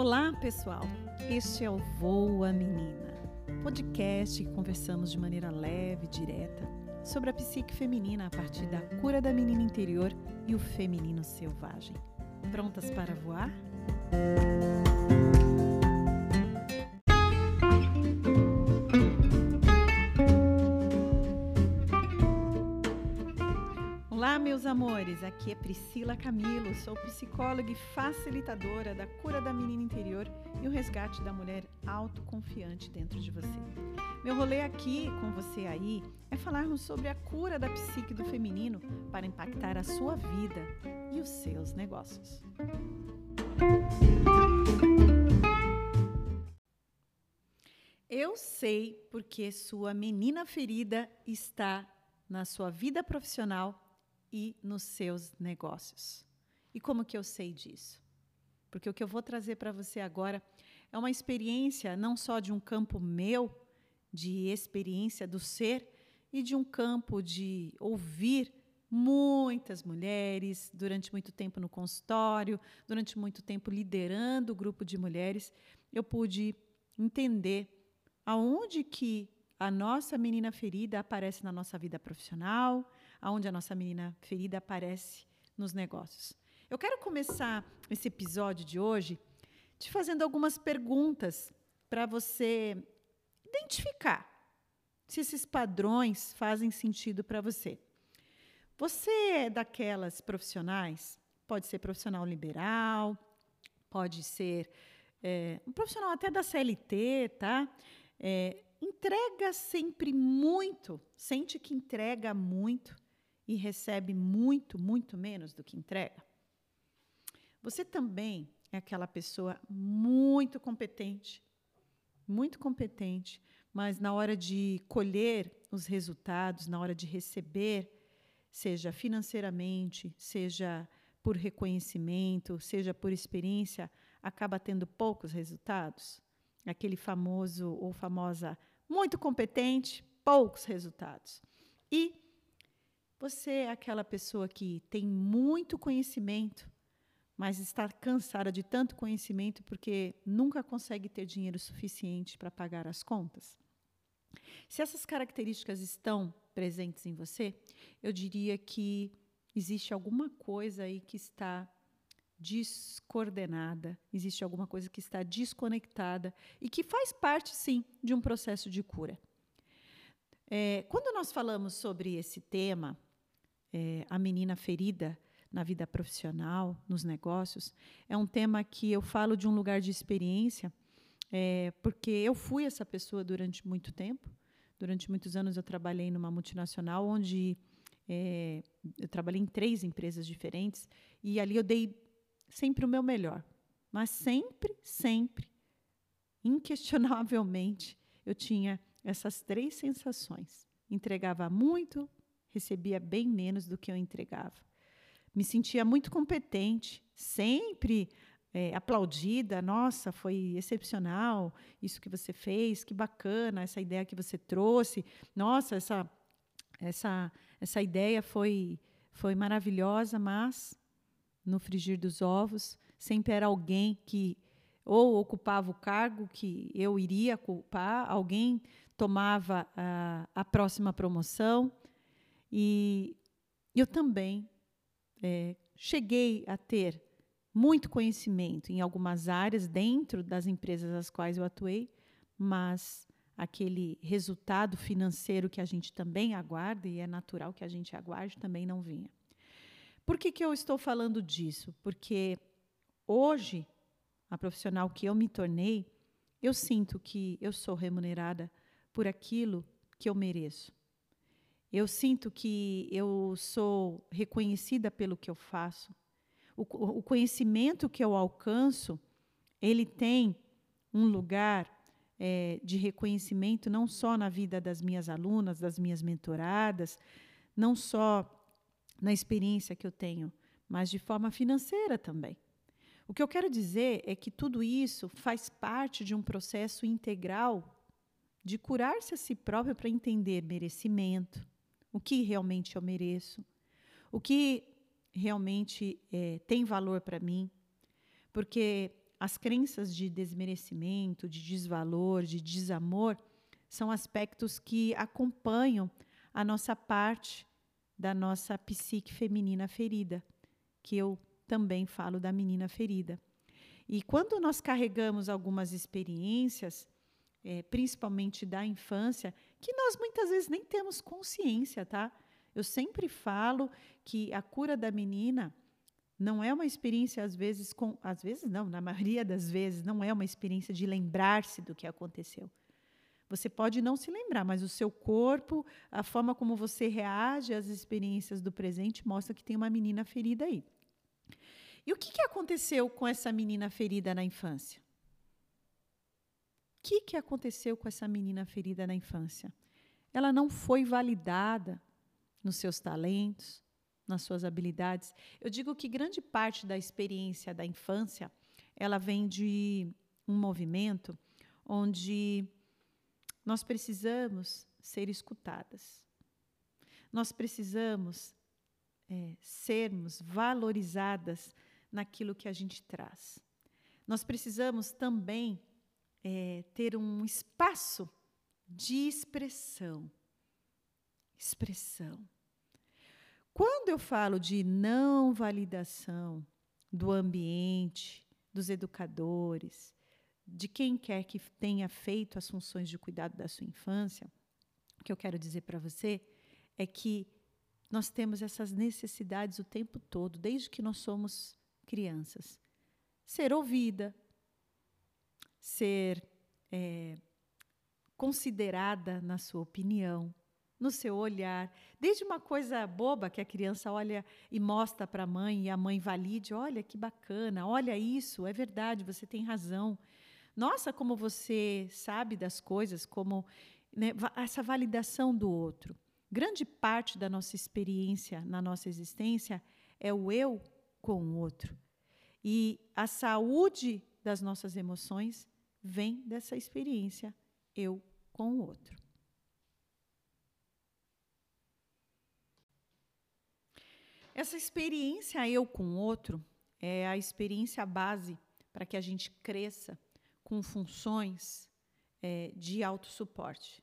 Olá, pessoal. Este é o Voa Menina, podcast que conversamos de maneira leve e direta sobre a psique feminina a partir da cura da menina interior e o feminino selvagem. Prontas para voar? Amores. Aqui é Priscila Camilo. Sou psicóloga e facilitadora da cura da menina interior e o resgate da mulher autoconfiante dentro de você. Meu rolê aqui com você aí é falarmos sobre a cura da psique do feminino para impactar a sua vida e os seus negócios. Eu sei porque sua menina ferida está na sua vida profissional e nos seus negócios. E como que eu sei disso? Porque o que eu vou trazer para você agora é uma experiência não só de um campo meu, de experiência do ser, e de um campo de ouvir muitas mulheres durante muito tempo no consultório, durante muito tempo liderando o grupo de mulheres, eu pude entender aonde que a nossa menina ferida aparece na nossa vida profissional, aonde a nossa menina ferida aparece nos negócios. Eu quero começar esse episódio de hoje te fazendo algumas perguntas para você identificar se esses padrões fazem sentido para você. Você é daquelas profissionais, pode ser profissional liberal, pode ser é, um profissional até da CLT, tá? É, entrega sempre muito, sente que entrega muito, e recebe muito, muito menos do que entrega? Você também é aquela pessoa muito competente, muito competente, mas na hora de colher os resultados, na hora de receber, seja financeiramente, seja por reconhecimento, seja por experiência, acaba tendo poucos resultados? Aquele famoso ou famosa muito competente, poucos resultados. E você é aquela pessoa que tem muito conhecimento, mas está cansada de tanto conhecimento porque nunca consegue ter dinheiro suficiente para pagar as contas? Se essas características estão presentes em você, eu diria que existe alguma coisa aí que está descoordenada, existe alguma coisa que está desconectada e que faz parte, sim, de um processo de cura. É, quando nós falamos sobre esse tema, é, a menina ferida na vida profissional, nos negócios, é um tema que eu falo de um lugar de experiência, é, porque eu fui essa pessoa durante muito tempo. Durante muitos anos eu trabalhei numa multinacional onde é, eu trabalhei em três empresas diferentes e ali eu dei sempre o meu melhor, mas sempre, sempre, inquestionavelmente, eu tinha essas três sensações. Entregava muito, recebia bem menos do que eu entregava. Me sentia muito competente, sempre é, aplaudida. Nossa, foi excepcional isso que você fez, que bacana essa ideia que você trouxe. Nossa, essa essa essa ideia foi foi maravilhosa, mas no frigir dos ovos sempre era alguém que ou ocupava o cargo que eu iria ocupar, alguém tomava a, a próxima promoção e eu também é, cheguei a ter muito conhecimento em algumas áreas dentro das empresas às quais eu atuei, mas aquele resultado financeiro que a gente também aguarda, e é natural que a gente aguarde, também não vinha. Por que, que eu estou falando disso? Porque hoje, a profissional que eu me tornei, eu sinto que eu sou remunerada por aquilo que eu mereço. Eu sinto que eu sou reconhecida pelo que eu faço. O, o conhecimento que eu alcanço, ele tem um lugar é, de reconhecimento não só na vida das minhas alunas, das minhas mentoradas, não só na experiência que eu tenho, mas de forma financeira também. O que eu quero dizer é que tudo isso faz parte de um processo integral de curar-se a si próprio para entender merecimento, o que realmente eu mereço, o que realmente é, tem valor para mim, porque as crenças de desmerecimento, de desvalor, de desamor são aspectos que acompanham a nossa parte da nossa psique feminina ferida, que eu também falo da menina ferida. E quando nós carregamos algumas experiências, é, principalmente da infância, que nós muitas vezes nem temos consciência, tá? Eu sempre falo que a cura da menina não é uma experiência, às vezes, com. Às vezes, não, na maioria das vezes, não é uma experiência de lembrar-se do que aconteceu. Você pode não se lembrar, mas o seu corpo, a forma como você reage às experiências do presente, mostra que tem uma menina ferida aí. E o que, que aconteceu com essa menina ferida na infância? Que, que aconteceu com essa menina ferida na infância? Ela não foi validada nos seus talentos, nas suas habilidades. Eu digo que grande parte da experiência da infância, ela vem de um movimento onde nós precisamos ser escutadas. Nós precisamos é, sermos valorizadas naquilo que a gente traz. Nós precisamos também é, ter um espaço de expressão. Expressão. Quando eu falo de não validação do ambiente, dos educadores, de quem quer que tenha feito as funções de cuidado da sua infância, o que eu quero dizer para você é que nós temos essas necessidades o tempo todo, desde que nós somos crianças. Ser ouvida, ser é, considerada na sua opinião, no seu olhar, desde uma coisa boba que a criança olha e mostra para a mãe e a mãe valide, olha que bacana, olha isso, é verdade, você tem razão. Nossa, como você sabe das coisas, como né, essa validação do outro. Grande parte da nossa experiência na nossa existência é o eu com o outro. E a saúde das nossas emoções vem dessa experiência eu com o outro. Essa experiência eu com o outro é a experiência base para que a gente cresça com funções é, de autossuporte.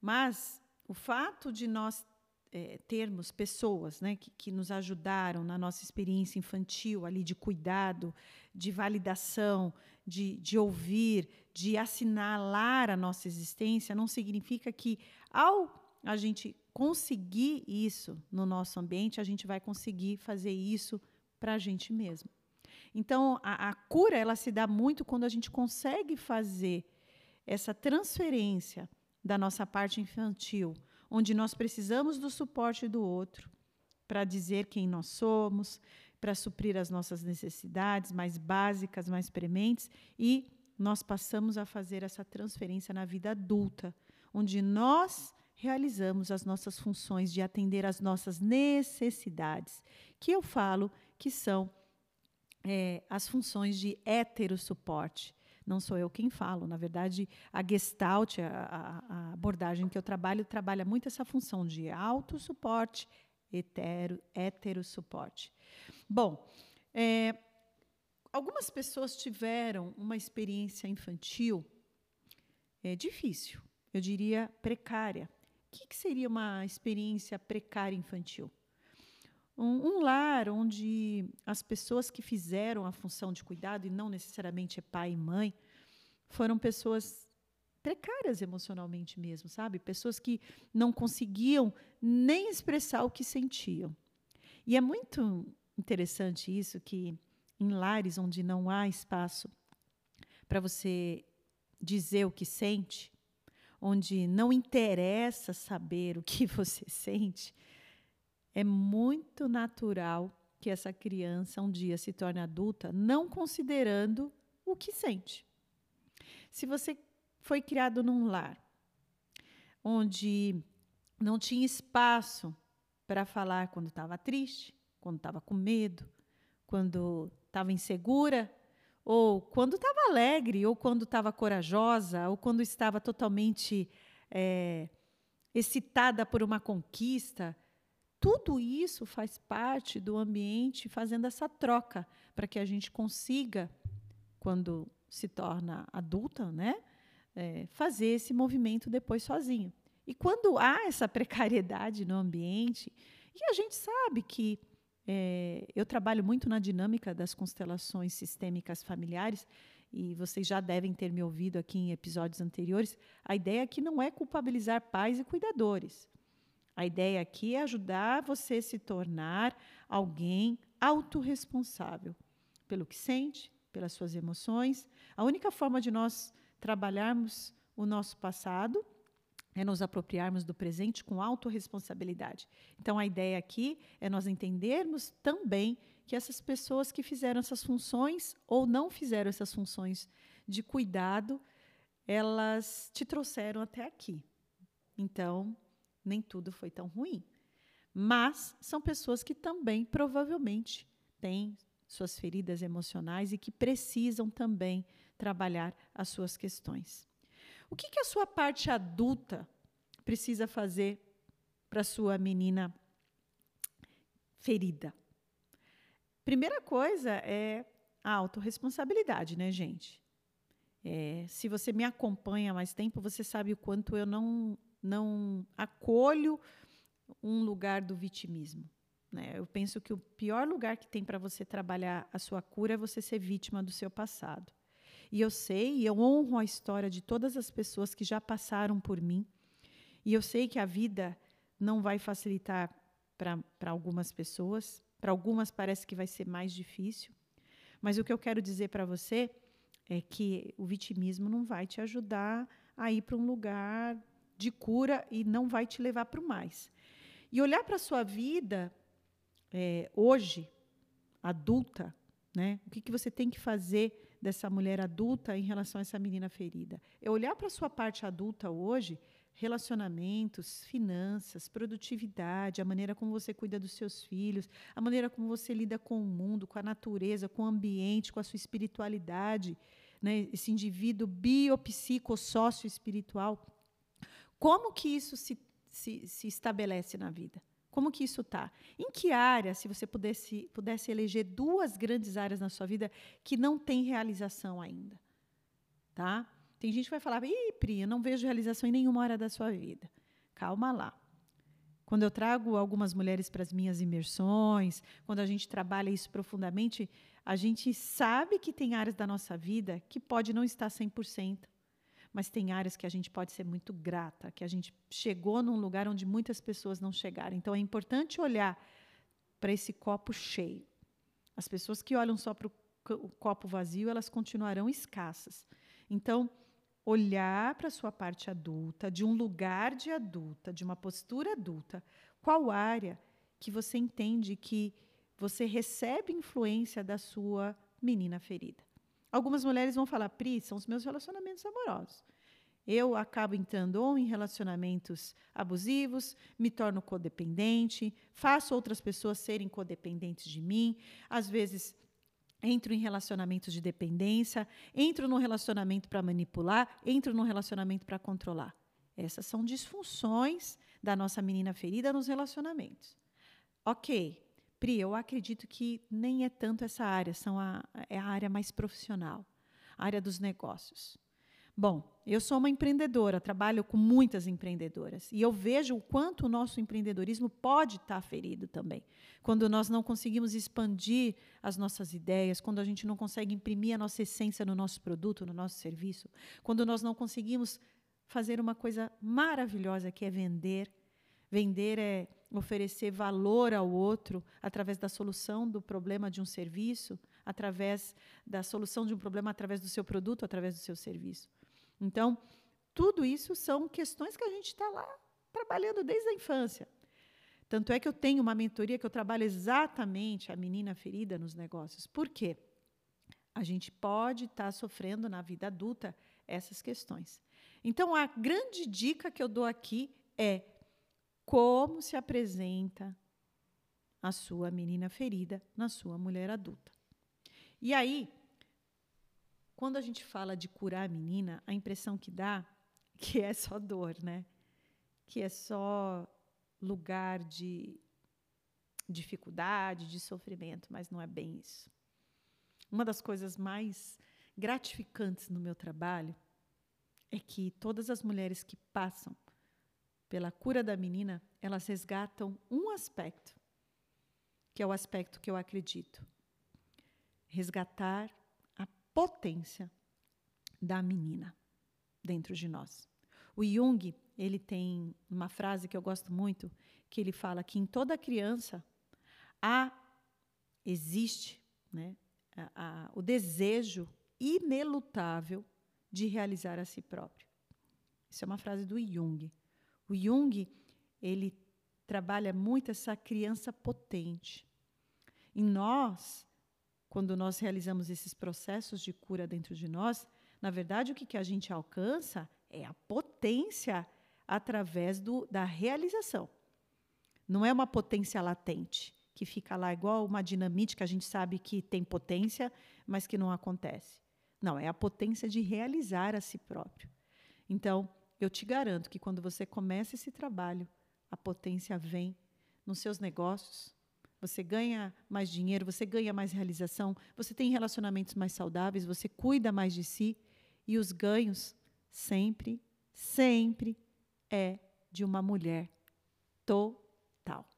Mas o fato de nós é, termos pessoas né, que, que nos ajudaram na nossa experiência infantil, ali de cuidado, de validação, de, de ouvir, de assinalar a nossa existência, não significa que, ao a gente conseguir isso no nosso ambiente, a gente vai conseguir fazer isso para a gente mesmo. Então, a, a cura ela se dá muito quando a gente consegue fazer essa transferência da nossa parte infantil onde nós precisamos do suporte do outro para dizer quem nós somos, para suprir as nossas necessidades mais básicas, mais prementes, e nós passamos a fazer essa transferência na vida adulta, onde nós realizamos as nossas funções de atender às nossas necessidades, que eu falo que são é, as funções de heterossuporte, não sou eu quem falo. Na verdade, a Gestalt, a, a abordagem que eu trabalho, trabalha muito essa função de autossuporte, hetero, heterossuporte. Bom, é, algumas pessoas tiveram uma experiência infantil é, difícil, eu diria precária. O que, que seria uma experiência precária infantil? Um, um, lar onde as pessoas que fizeram a função de cuidado, e não necessariamente é pai e mãe, foram pessoas precárias emocionalmente mesmo, sabe? Pessoas que não conseguiam nem expressar o que sentiam. E é muito interessante isso que em lares onde não há espaço para você dizer o que sente, onde não interessa saber o que você sente, é muito natural que essa criança um dia se torne adulta não considerando o que sente. Se você foi criado num lar onde não tinha espaço para falar quando estava triste, quando estava com medo, quando estava insegura, ou quando estava alegre, ou quando estava corajosa, ou quando estava totalmente é, excitada por uma conquista, tudo isso faz parte do ambiente fazendo essa troca para que a gente consiga quando se torna adulta, né? É, fazer esse movimento depois sozinho. E quando há essa precariedade no ambiente, e a gente sabe que é, eu trabalho muito na dinâmica das constelações sistêmicas familiares, e vocês já devem ter me ouvido aqui em episódios anteriores, a ideia aqui não é culpabilizar pais e cuidadores. A ideia aqui é ajudar você a se tornar alguém autorresponsável pelo que sente, pelas suas emoções. A única forma de nós trabalharmos o nosso passado é nos apropriarmos do presente com autorresponsabilidade. Então, a ideia aqui é nós entendermos também que essas pessoas que fizeram essas funções ou não fizeram essas funções de cuidado, elas te trouxeram até aqui. Então, nem tudo foi tão ruim. Mas são pessoas que também provavelmente têm suas feridas emocionais e que precisam também trabalhar as suas questões. O que, que a sua parte adulta precisa fazer para sua menina ferida? Primeira coisa é a autorresponsabilidade, né, gente? É, se você me acompanha há mais tempo, você sabe o quanto eu não, não acolho um lugar do vitimismo. Né? Eu penso que o pior lugar que tem para você trabalhar a sua cura é você ser vítima do seu passado. E eu sei, e eu honro a história de todas as pessoas que já passaram por mim. E eu sei que a vida não vai facilitar para algumas pessoas, para algumas parece que vai ser mais difícil. Mas o que eu quero dizer para você é que o vitimismo não vai te ajudar a ir para um lugar de cura e não vai te levar para o mais. E olhar para a sua vida é, hoje, adulta, né? o que, que você tem que fazer dessa mulher adulta em relação a essa menina ferida. É olhar para a sua parte adulta hoje, relacionamentos, finanças, produtividade, a maneira como você cuida dos seus filhos, a maneira como você lida com o mundo, com a natureza, com o ambiente, com a sua espiritualidade, né? esse indivíduo biopsicossócio espiritual. Como que isso se, se, se estabelece na vida? Como que isso está? Em que área, se você pudesse, pudesse eleger duas grandes áreas na sua vida que não tem realização ainda? Tá? Tem gente que vai falar, Ih, Pri, eu não vejo realização em nenhuma área da sua vida. Calma lá. Quando eu trago algumas mulheres para as minhas imersões, quando a gente trabalha isso profundamente, a gente sabe que tem áreas da nossa vida que pode não estar 100% mas tem áreas que a gente pode ser muito grata, que a gente chegou num lugar onde muitas pessoas não chegaram. Então é importante olhar para esse copo cheio. As pessoas que olham só para o copo vazio, elas continuarão escassas. Então, olhar para a sua parte adulta, de um lugar de adulta, de uma postura adulta, qual área que você entende que você recebe influência da sua menina ferida? Algumas mulheres vão falar, Pri, são os meus relacionamentos amorosos. Eu acabo entrando ou em relacionamentos abusivos, me torno codependente, faço outras pessoas serem codependentes de mim, às vezes entro em relacionamentos de dependência, entro num relacionamento para manipular, entro num relacionamento para controlar. Essas são disfunções da nossa menina ferida nos relacionamentos. Ok, Pri, eu acredito que nem é tanto essa área, são a, é a área mais profissional, a área dos negócios. Bom, eu sou uma empreendedora, trabalho com muitas empreendedoras e eu vejo o quanto o nosso empreendedorismo pode estar ferido também. Quando nós não conseguimos expandir as nossas ideias, quando a gente não consegue imprimir a nossa essência no nosso produto, no nosso serviço, quando nós não conseguimos fazer uma coisa maravilhosa que é vender. Vender é oferecer valor ao outro através da solução do problema de um serviço, através da solução de um problema através do seu produto, através do seu serviço. Então, tudo isso são questões que a gente está lá trabalhando desde a infância. Tanto é que eu tenho uma mentoria que eu trabalho exatamente a menina ferida nos negócios. Por quê? A gente pode estar tá sofrendo na vida adulta essas questões. Então, a grande dica que eu dou aqui é como se apresenta a sua menina ferida na sua mulher adulta. E aí, quando a gente fala de curar a menina, a impressão que dá que é só dor, né? Que é só lugar de dificuldade, de sofrimento, mas não é bem isso. Uma das coisas mais gratificantes no meu trabalho é que todas as mulheres que passam pela cura da menina, elas resgatam um aspecto, que é o aspecto que eu acredito. Resgatar a potência da menina dentro de nós. O Jung, ele tem uma frase que eu gosto muito, que ele fala que em toda criança há existe, né, a, a, o desejo inelutável de realizar a si próprio. Isso é uma frase do Jung. O Jung, ele trabalha muito essa criança potente. Em nós, quando nós realizamos esses processos de cura dentro de nós, na verdade, o que, que a gente alcança é a potência através do, da realização. Não é uma potência latente, que fica lá igual uma dinamite que a gente sabe que tem potência, mas que não acontece. Não, é a potência de realizar a si próprio. Então, eu te garanto que quando você começa esse trabalho, a potência vem nos seus negócios, você ganha mais dinheiro, você ganha mais realização, você tem relacionamentos mais saudáveis, você cuida mais de si e os ganhos sempre, sempre é de uma mulher total.